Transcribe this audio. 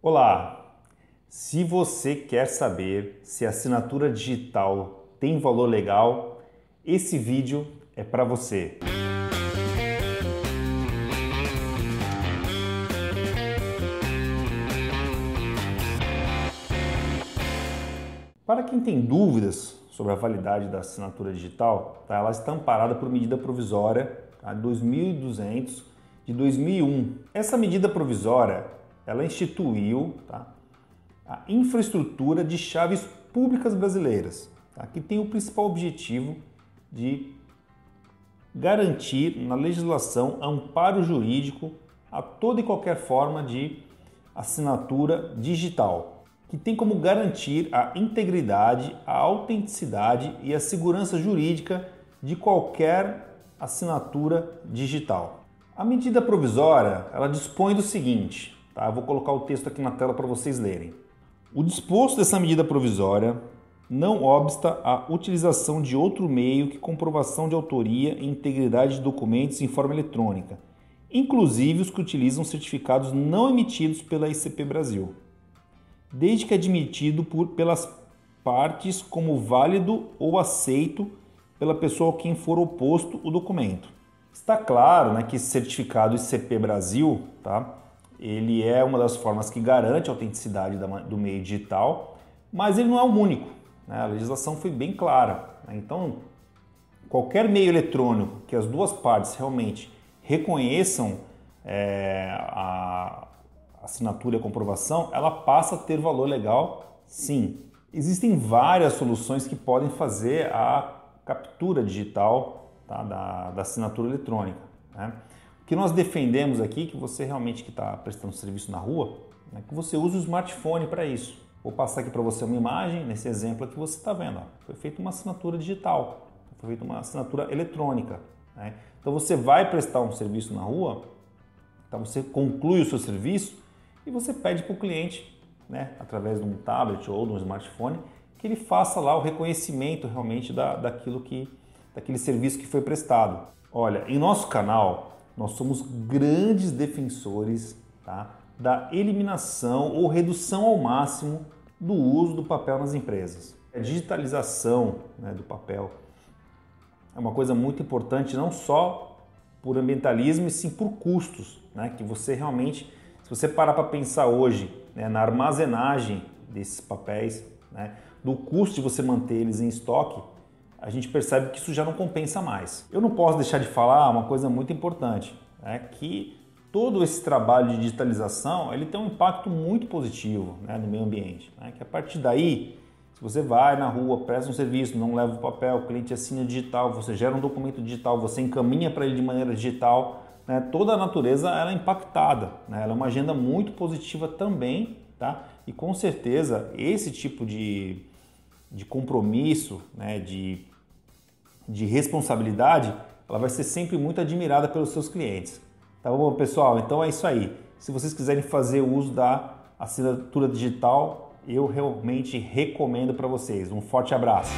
Olá! Se você quer saber se a assinatura digital tem valor legal, esse vídeo é para você. Para quem tem dúvidas sobre a validade da assinatura digital, tá? ela está amparada por medida provisória tá? 2200 de 2001. Essa medida provisória ela instituiu tá? a infraestrutura de chaves públicas brasileiras, tá? que tem o principal objetivo de garantir na legislação amparo jurídico a toda e qualquer forma de assinatura digital que tem como garantir a integridade, a autenticidade e a segurança jurídica de qualquer assinatura digital. A medida provisória ela dispõe do seguinte, tá? Eu vou colocar o texto aqui na tela para vocês lerem. O disposto dessa medida provisória não obsta a utilização de outro meio que comprovação de autoria e integridade de documentos em forma eletrônica, inclusive os que utilizam certificados não emitidos pela ICP Brasil desde que admitido por, pelas partes como válido ou aceito pela pessoa a quem for oposto o documento. Está claro né, que esse certificado ICP Brasil, tá, ele é uma das formas que garante a autenticidade do meio digital, mas ele não é o único. Né? A legislação foi bem clara. Né? Então, qualquer meio eletrônico que as duas partes realmente reconheçam é, a, assinatura e a comprovação, ela passa a ter valor legal, sim. Existem várias soluções que podem fazer a captura digital tá, da, da, assinatura eletrônica. Né? Que nós defendemos aqui, que você realmente que está prestando serviço na rua, é que você use o smartphone para isso. Vou passar aqui para você uma imagem, nesse exemplo que você está vendo. Ó. Foi feita uma assinatura digital, foi feita uma assinatura eletrônica. Né? Então você vai prestar um serviço na rua, então você conclui o seu serviço, e você pede para o cliente, né, através de um tablet ou de um smartphone, que ele faça lá o reconhecimento realmente da, daquilo que, daquele serviço que foi prestado. Olha, em nosso canal nós somos grandes defensores tá, da eliminação ou redução ao máximo do uso do papel nas empresas. A digitalização né, do papel é uma coisa muito importante não só por ambientalismo e sim por custos, né, que você realmente se você parar para pensar hoje né, na armazenagem desses papéis, né, do custo de você manter eles em estoque, a gente percebe que isso já não compensa mais. Eu não posso deixar de falar uma coisa muito importante, né, que todo esse trabalho de digitalização ele tem um impacto muito positivo né, no meio ambiente. Né, que a partir daí, se você vai na rua, presta um serviço, não leva o papel, o cliente assina digital, você gera um documento digital, você encaminha para ele de maneira digital, né, toda a natureza ela é impactada. Né? Ela é uma agenda muito positiva também, tá? E com certeza esse tipo de, de compromisso, né, de, de responsabilidade, ela vai ser sempre muito admirada pelos seus clientes. Tá bom, pessoal? Então é isso aí. Se vocês quiserem fazer uso da assinatura digital, eu realmente recomendo para vocês. Um forte abraço.